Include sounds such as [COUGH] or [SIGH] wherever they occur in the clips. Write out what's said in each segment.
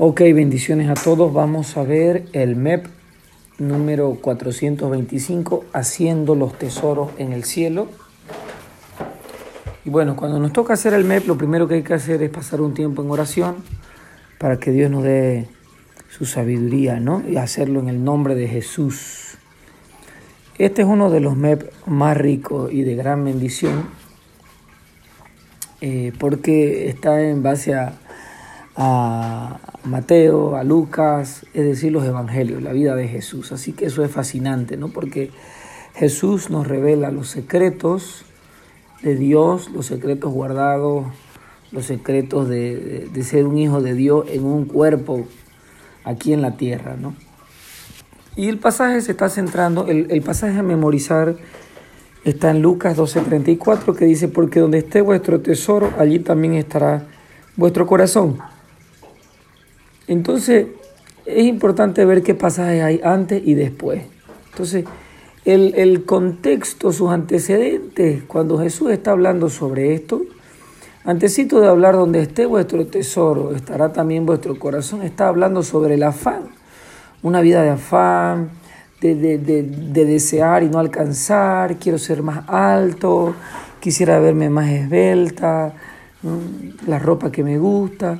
Ok, bendiciones a todos. Vamos a ver el MEP número 425, Haciendo los tesoros en el cielo. Y bueno, cuando nos toca hacer el MEP, lo primero que hay que hacer es pasar un tiempo en oración para que Dios nos dé su sabiduría, ¿no? Y hacerlo en el nombre de Jesús. Este es uno de los MEP más ricos y de gran bendición, eh, porque está en base a a Mateo, a Lucas, es decir, los evangelios, la vida de Jesús. Así que eso es fascinante, ¿no? Porque Jesús nos revela los secretos de Dios, los secretos guardados, los secretos de, ser un hijo de Dios en un cuerpo aquí en la tierra, ¿no? Y el pasaje se está centrando, el, el pasaje a memorizar está en Lucas 12:34 que dice, porque donde esté vuestro tesoro, allí también estará vuestro corazón. Entonces, es importante ver qué pasajes hay antes y después. Entonces, el, contexto, sus antecedentes, cuando Jesús está hablando sobre esto, antesito de hablar donde esté vuestro tesoro, estará también vuestro corazón, está hablando sobre el afán, una vida de afán, de, de desear y no alcanzar, quiero ser más alto, quisiera verme más esbelta, la ropa que me gusta.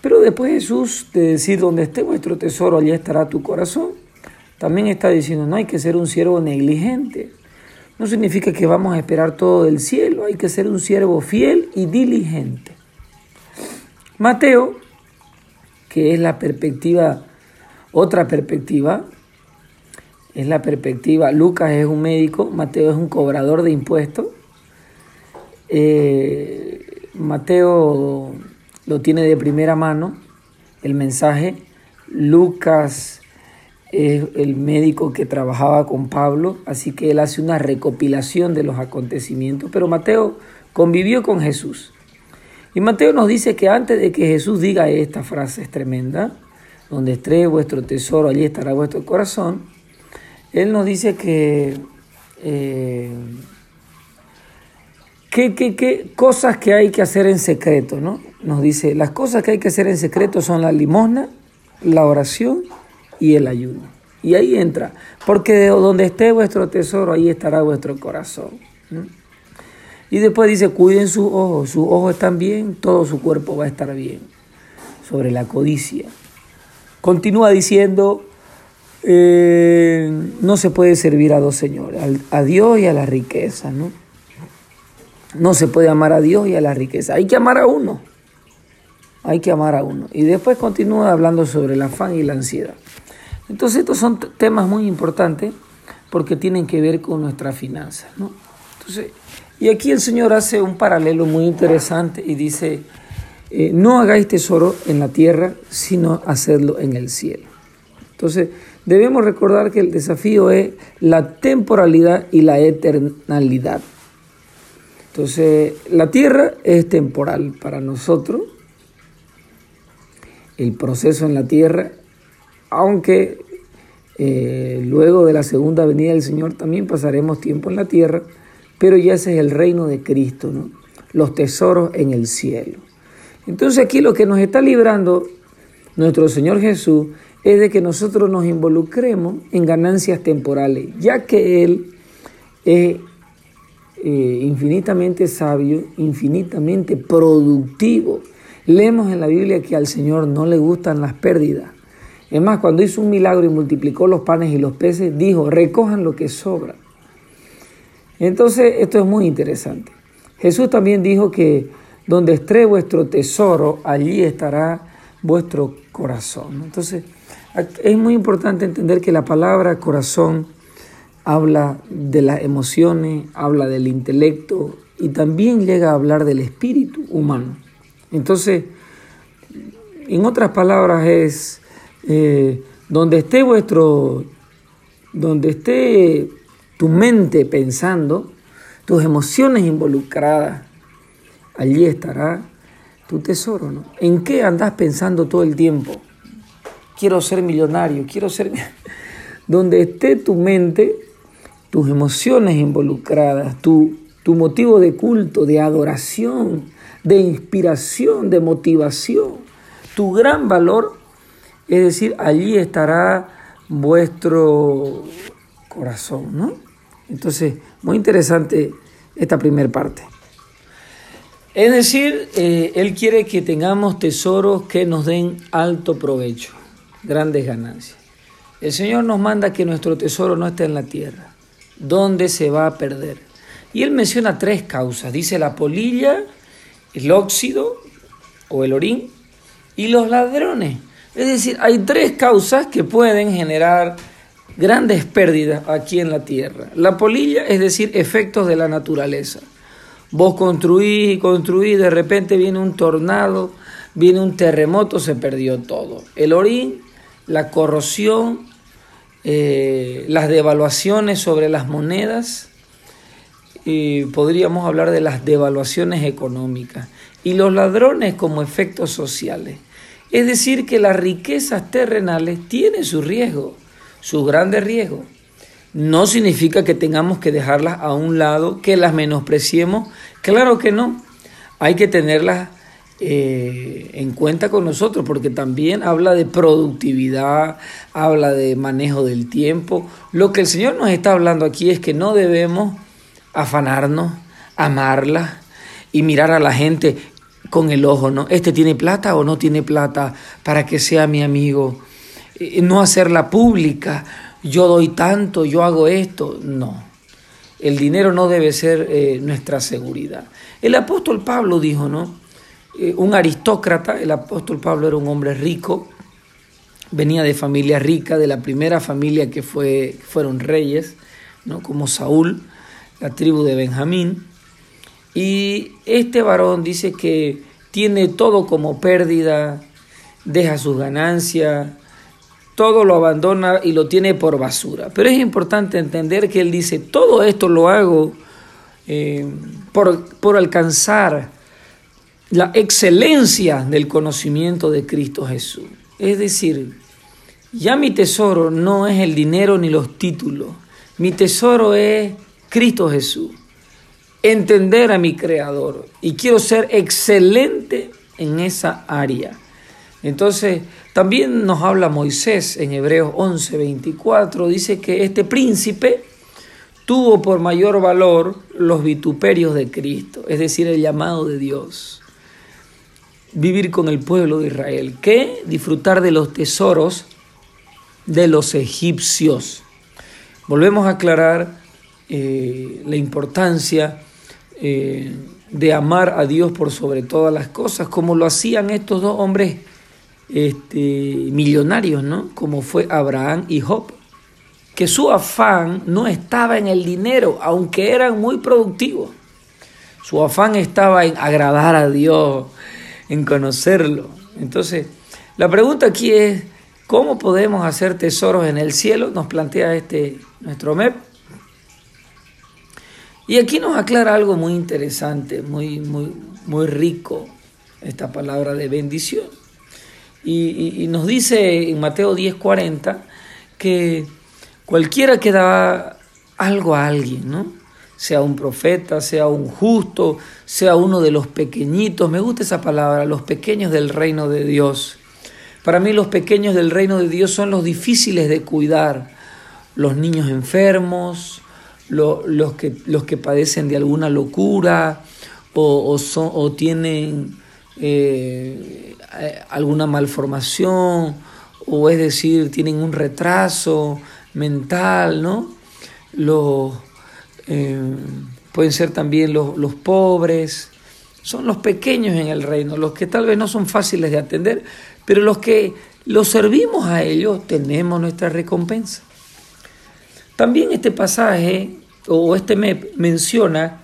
Pero después Jesús de decir, donde esté vuestro tesoro, allí estará tu corazón, también está diciendo, no hay que ser un siervo negligente. No significa que vamos a esperar todo del cielo, hay que ser un siervo fiel y diligente. Mateo, que es la perspectiva, otra perspectiva, es la perspectiva, Lucas es un médico, Mateo es un cobrador de impuestos. Eh, Mateo lo tiene de primera mano el mensaje. Lucas es el médico que trabajaba con Pablo, así que él hace una recopilación de los acontecimientos, pero Mateo convivió con Jesús. Y Mateo nos dice que antes de que Jesús diga esta frase tremenda, donde esté vuestro tesoro, allí estará vuestro corazón, él nos dice que eh, ¿Qué, qué, cosas que hay que hacer en secreto? ¿no? Nos dice, las cosas que hay que hacer en secreto son la limosna, la oración y el ayuno. Y ahí entra, porque de donde esté vuestro tesoro, ahí estará vuestro corazón. Y después dice, cuiden sus ojos, sus ojos están bien, todo su cuerpo va a estar bien. Sobre la codicia. Continúa diciendo, eh, no se puede servir a dos señores, a Dios y a la riqueza, ¿no? No se puede amar a Dios y a la riqueza. Hay que amar a uno. Hay que amar a uno. Y después continúa hablando sobre el afán y la ansiedad. Entonces estos son temas muy importantes porque tienen que ver con nuestras finanzas. ¿no? Entonces, y aquí el Señor hace un paralelo muy interesante y dice, eh, no hagáis tesoro en la tierra, sino hacedlo en el cielo. Entonces, debemos recordar que el desafío es la temporalidad y la eternalidad. Entonces, la tierra es temporal para nosotros. El proceso en la tierra, aunque eh, luego de la segunda venida del Señor también pasaremos tiempo en la tierra, pero ya ese es el reino de Cristo, los tesoros en el cielo. Entonces aquí lo que nos está librando nuestro Señor Jesús es de que nosotros nos involucremos en ganancias temporales, ya que Él es eh, infinitamente sabio, infinitamente productivo. Leemos en la Biblia que al Señor no le gustan las pérdidas. Es más, cuando hizo un milagro y multiplicó los panes y los peces, dijo, recojan lo que sobra. Entonces, esto es muy interesante. Jesús también dijo que donde esté vuestro tesoro, allí estará vuestro corazón. Entonces, es muy importante entender que la palabra corazón habla de las emociones, habla del intelecto y también llega a hablar del espíritu humano. Entonces, en otras palabras es, eh, donde esté vuestro, donde esté tu mente pensando, tus emociones involucradas, allí estará tu tesoro. ¿En qué andas pensando todo el tiempo? Quiero ser millonario, quiero ser... [LAUGHS] Donde esté tu mente, tus emociones involucradas, tu, tu motivo de culto, de adoración, de inspiración, de motivación, tu gran valor, Es decir, allí estará vuestro corazón, ¿no? Entonces, muy interesante esta primera parte. Es decir, eh, Él quiere que tengamos tesoros que nos den alto provecho, grandes ganancias. El Señor nos manda que nuestro tesoro no esté en la tierra, donde se va a perder. Y Él menciona tres causas. Dice la polilla, el óxido o el orín y los ladrones. Es decir, hay tres causas que pueden generar grandes pérdidas aquí en la tierra. La polilla, es decir, efectos de la naturaleza. Vos construís y construís, de repente viene un tornado, viene un terremoto, se perdió todo. El orín, la corrosión, eh, las devaluaciones sobre las monedas, y podríamos hablar de las devaluaciones económicas y los ladrones como efectos sociales. Es decir, que las riquezas terrenales tienen su riesgo, su grande riesgo. No significa que tengamos que dejarlas a un lado, que las menospreciemos. Claro que no. Hay que tenerlas eh, en cuenta con nosotros, porque también habla de productividad, habla de manejo del tiempo. Lo que el Señor nos está hablando aquí es que no debemos afanarnos, amarlas y mirar a la gente con el ojo, ¿no? Este tiene plata o no tiene plata para que sea mi amigo. Eh, no hacerla pública, yo doy tanto, yo hago esto. No, el dinero no debe ser eh, nuestra seguridad. El apóstol Pablo dijo, ¿no? Eh, un aristócrata, el apóstol Pablo era un hombre rico, venía de familia rica, de la primera familia que fue, fueron reyes, ¿no? como Saúl, la tribu de Benjamín. Y este varón dice que tiene todo como pérdida, deja sus ganancias, todo lo abandona y lo tiene por basura. Pero es importante entender que él dice, todo esto lo hago eh, por, por alcanzar la excelencia del conocimiento de Cristo Jesús. Es decir, ya mi tesoro no es el dinero ni los títulos, mi tesoro es Cristo Jesús. Entender a mi Creador y quiero ser excelente en esa área. Entonces, también nos habla Moisés en Hebreos 11, 24, dice que este príncipe tuvo por mayor valor los vituperios de Cristo, es decir, el llamado de Dios. Vivir con el pueblo de Israel, que disfrutar de los tesoros de los egipcios. Volvemos a aclarar eh, la importancia eh, de amar a Dios por sobre todas las cosas, como lo hacían estos dos hombres este, millonarios, ¿no? Como fue Abraham y Job, que su afán no estaba en el dinero, aunque eran muy productivos. Su afán estaba en agradar a Dios, en conocerlo. Entonces, la pregunta aquí es, ¿cómo podemos hacer tesoros en el cielo? Nos plantea este nuestro MEP. Y aquí nos aclara algo muy interesante, muy, muy, muy rico, esta palabra de bendición. Y, nos dice en Mateo 10:40 que cualquiera que da algo a alguien, ¿no? Sea un profeta, sea un justo, sea uno de los pequeñitos, me gusta esa palabra, los pequeños del reino de Dios. Para mí los pequeños del reino de Dios son los difíciles de cuidar, los niños enfermos, los, que, los que padecen de alguna locura o, son, o tienen eh, alguna malformación o es decir, tienen un retraso mental, ¿no? Los, eh, pueden ser también los, los pobres, son los pequeños en el reino, los que tal vez no son fáciles de atender, pero los que los servimos a ellos tenemos nuestra recompensa. También este pasaje o este me menciona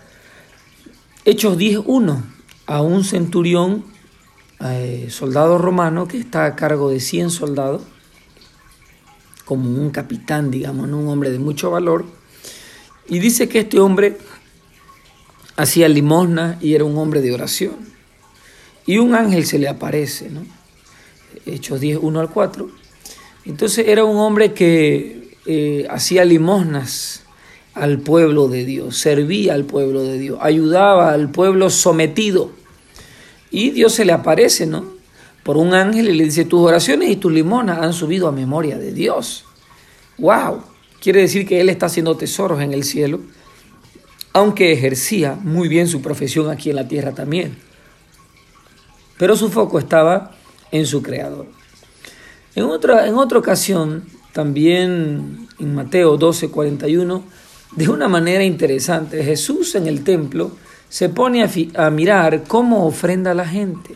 Hechos 10.1 a un centurión, eh, soldado romano, que está a cargo de 100 soldados, como un capitán, digamos, un hombre de mucho valor, y dice que este hombre hacía limosna y era un hombre de oración. Y un ángel se le aparece, ¿no? Hechos 10, 1 al 4. Entonces era un hombre que eh, hacía limosnas al pueblo de Dios, servía al pueblo de Dios, ayudaba al pueblo sometido. Y Dios se le aparece, ¿no? por un ángel y le dice, tus oraciones y tus limonas han subido a memoria de Dios. ¡Wow! Quiere decir que él está haciendo tesoros en el cielo, aunque ejercía muy bien su profesión aquí en la tierra también. Pero su foco estaba en su creador. En otra, en otra ocasión, también en Mateo 12, 41, de una manera interesante, Jesús en el templo se pone a, a mirar cómo ofrenda la gente.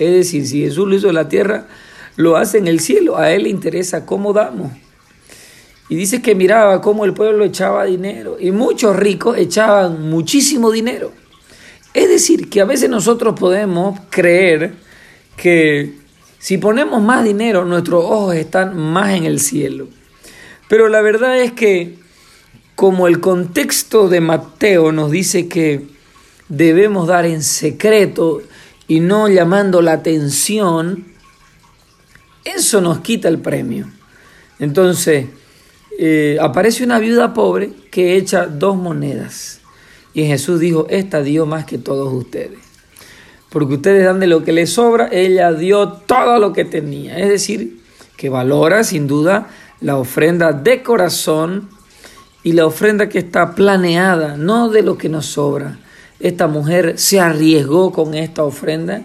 Es decir, si Jesús lo hizo en la tierra, lo hace en el cielo. A Él le interesa cómo damos. Y dice que miraba cómo el pueblo echaba dinero. Y muchos ricos echaban muchísimo dinero. Es decir, que a veces nosotros podemos creer que si ponemos más dinero, nuestros ojos están más en el cielo. Pero la verdad es que como el contexto de Mateo nos dice que debemos dar en secreto y no llamando la atención, eso nos quita el premio. Entonces, eh, aparece una viuda pobre que echa dos monedas. Y Jesús dijo, esta dio más que todos ustedes. Porque ustedes dan de lo que les sobra, ella dio todo lo que tenía. Es decir, que valora sin duda la ofrenda de corazón y la ofrenda que está planeada, no de lo que nos sobra. Esta mujer se arriesgó con esta ofrenda,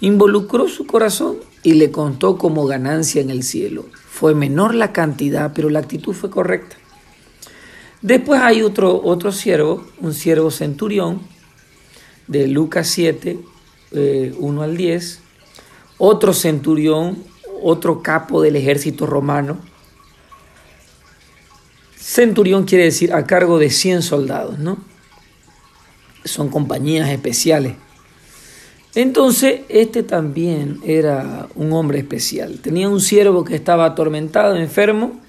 involucró su corazón y le contó como ganancia en el cielo. Fue menor la cantidad, pero la actitud fue correcta. Después hay otro, otro siervo, un siervo centurión, de Lucas 7, 1 eh, al 10, otro centurión, otro capo del ejército romano, Centurión quiere decir a cargo de 100 soldados, ¿no? Son compañías especiales. Entonces, este también era un hombre especial. Tenía un siervo que estaba atormentado, enfermo,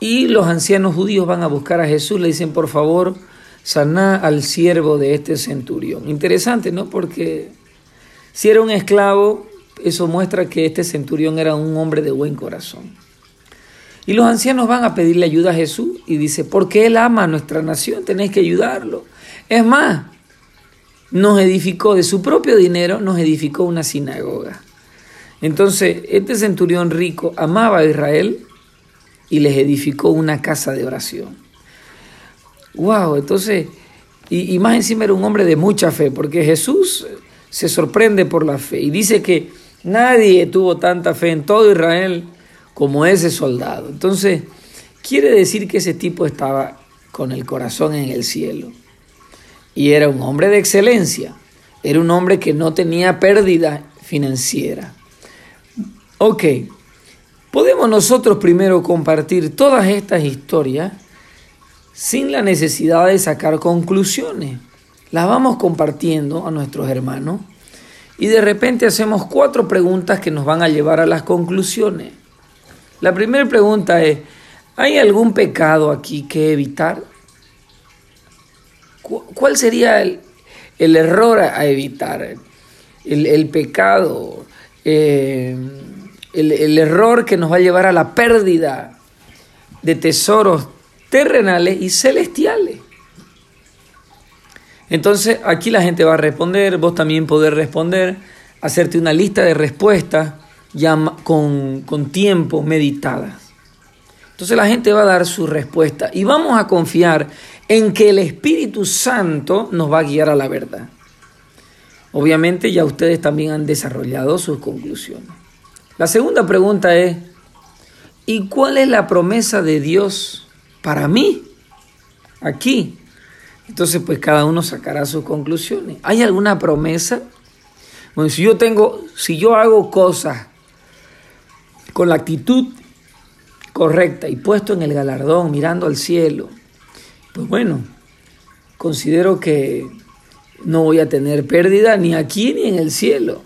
y los ancianos judíos van a buscar a Jesús, le dicen, por favor, saná al siervo de este centurión. Interesante, ¿no? Porque si era un esclavo, eso muestra que este centurión era un hombre de buen corazón. Y los ancianos van a pedirle ayuda a Jesús y dice, porque Él ama a nuestra nación, tenéis que ayudarlo. Es más, nos edificó de su propio dinero, nos edificó una sinagoga. Entonces, este centurión rico amaba a Israel y les edificó una casa de oración. Wow, entonces, y, y más encima era un hombre de mucha fe, porque Jesús se sorprende por la fe y dice que nadie tuvo tanta fe en todo Israel como ese soldado. Entonces, quiere decir que ese tipo estaba con el corazón en el cielo. Y era un hombre de excelencia. Era un hombre que no tenía pérdida financiera. Ok, podemos nosotros primero compartir todas estas historias sin la necesidad de sacar conclusiones. Las vamos compartiendo a nuestros hermanos y de repente hacemos cuatro preguntas que nos van a llevar a las conclusiones. La primera pregunta es, ¿hay algún pecado aquí que evitar? ¿Cuál sería el, error a evitar? El, pecado, eh, el, el error que nos va a llevar a la pérdida de tesoros terrenales y celestiales. Entonces aquí la gente va a responder, vos también podés responder, hacerte una lista de respuestas ya con, con tiempo meditadas. Entonces la gente va a dar su respuesta y vamos a confiar en que el Espíritu Santo nos va a guiar a la verdad. Obviamente ya ustedes también han desarrollado sus conclusiones. La segunda pregunta es, ¿y cuál es la promesa de Dios para mí? Aquí. Entonces pues cada uno sacará sus conclusiones. ¿Hay alguna promesa? Bueno, si yo tengo, si yo hago cosas con la actitud correcta y puesto en el galardón, mirando al cielo, pues bueno, considero que no voy a tener pérdida ni aquí ni en el cielo.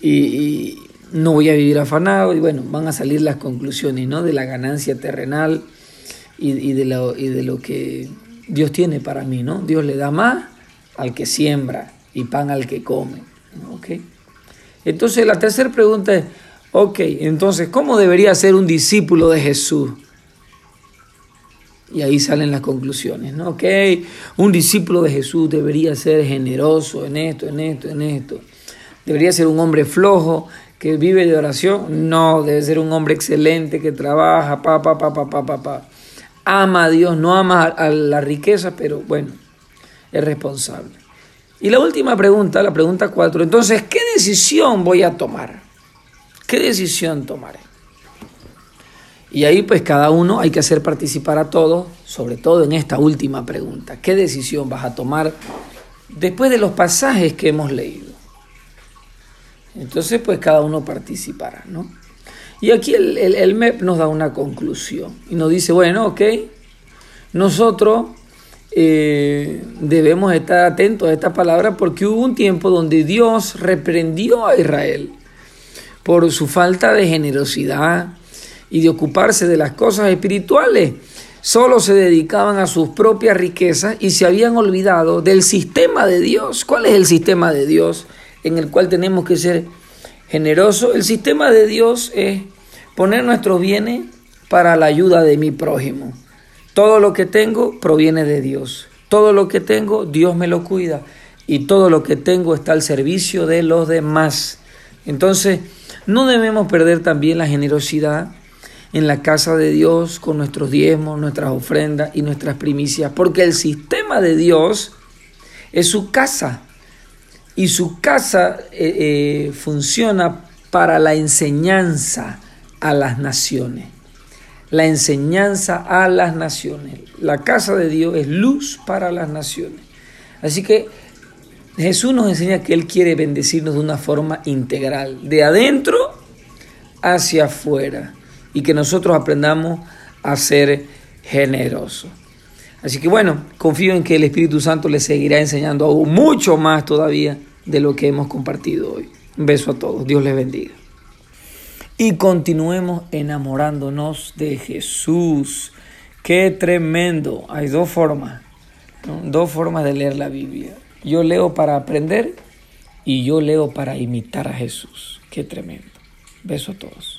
Y, no voy a vivir afanado y bueno, van a salir las conclusiones ¿no? de la ganancia terrenal y, de lo, y de lo que Dios tiene para mí. ¿no? Dios le da más al que siembra y pan al que come. ¿okay? Entonces la tercera pregunta es, Ok, entonces, ¿cómo debería ser un discípulo de Jesús? Y ahí salen las conclusiones, ¿no? Ok, un discípulo de Jesús debería ser generoso en esto, en esto, en esto. debería ser un hombre flojo que vive de oración. No, debe ser un hombre excelente que trabaja, pa, pa, pa, pa, pa, pa, pa. Ama a Dios, no ama a la riqueza, pero bueno, es responsable. Y la última pregunta, la pregunta cuatro, entonces, ¿qué decisión voy a tomar? ¿Qué decisión tomaré? Y ahí pues cada uno hay que hacer participar a todos, sobre todo en esta última pregunta. ¿Qué decisión vas a tomar después de los pasajes que hemos leído? Entonces pues cada uno participará, ¿no? Y aquí el, MEP nos da una conclusión y nos dice, bueno, ok, nosotros eh, debemos estar atentos a esta palabra porque hubo un tiempo donde Dios reprendió a Israel por su falta de generosidad, y de ocuparse de las cosas espirituales. Solo se dedicaban a sus propias riquezas y se habían olvidado del sistema de Dios. ¿Cuál es el sistema de Dios en el cual tenemos que ser generosos? El sistema de Dios es poner nuestros bienes para la ayuda de mi prójimo. Todo lo que tengo proviene de Dios. Todo lo que tengo, Dios me lo cuida. Y todo lo que tengo está al servicio de los demás. Entonces, no debemos perder también la generosidad en la casa de Dios con nuestros diezmos, nuestras ofrendas y nuestras primicias, porque el sistema de Dios es su casa y su casa eh, eh, funciona para la enseñanza a las naciones. La enseñanza a las naciones. La casa de Dios es luz para las naciones. Así que Jesús nos enseña que Él quiere bendecirnos de una forma integral, de adentro hacia afuera y que nosotros aprendamos a ser generosos. Así que bueno, confío en que el Espíritu Santo les seguirá enseñando aún mucho más todavía de lo que hemos compartido hoy. Un beso a todos, Dios les bendiga. Y continuemos enamorándonos de Jesús. Qué tremendo. Hay dos formas, dos formas de leer la Biblia. Yo leo para aprender y yo leo para imitar a Jesús. Qué tremendo. Beso a todos.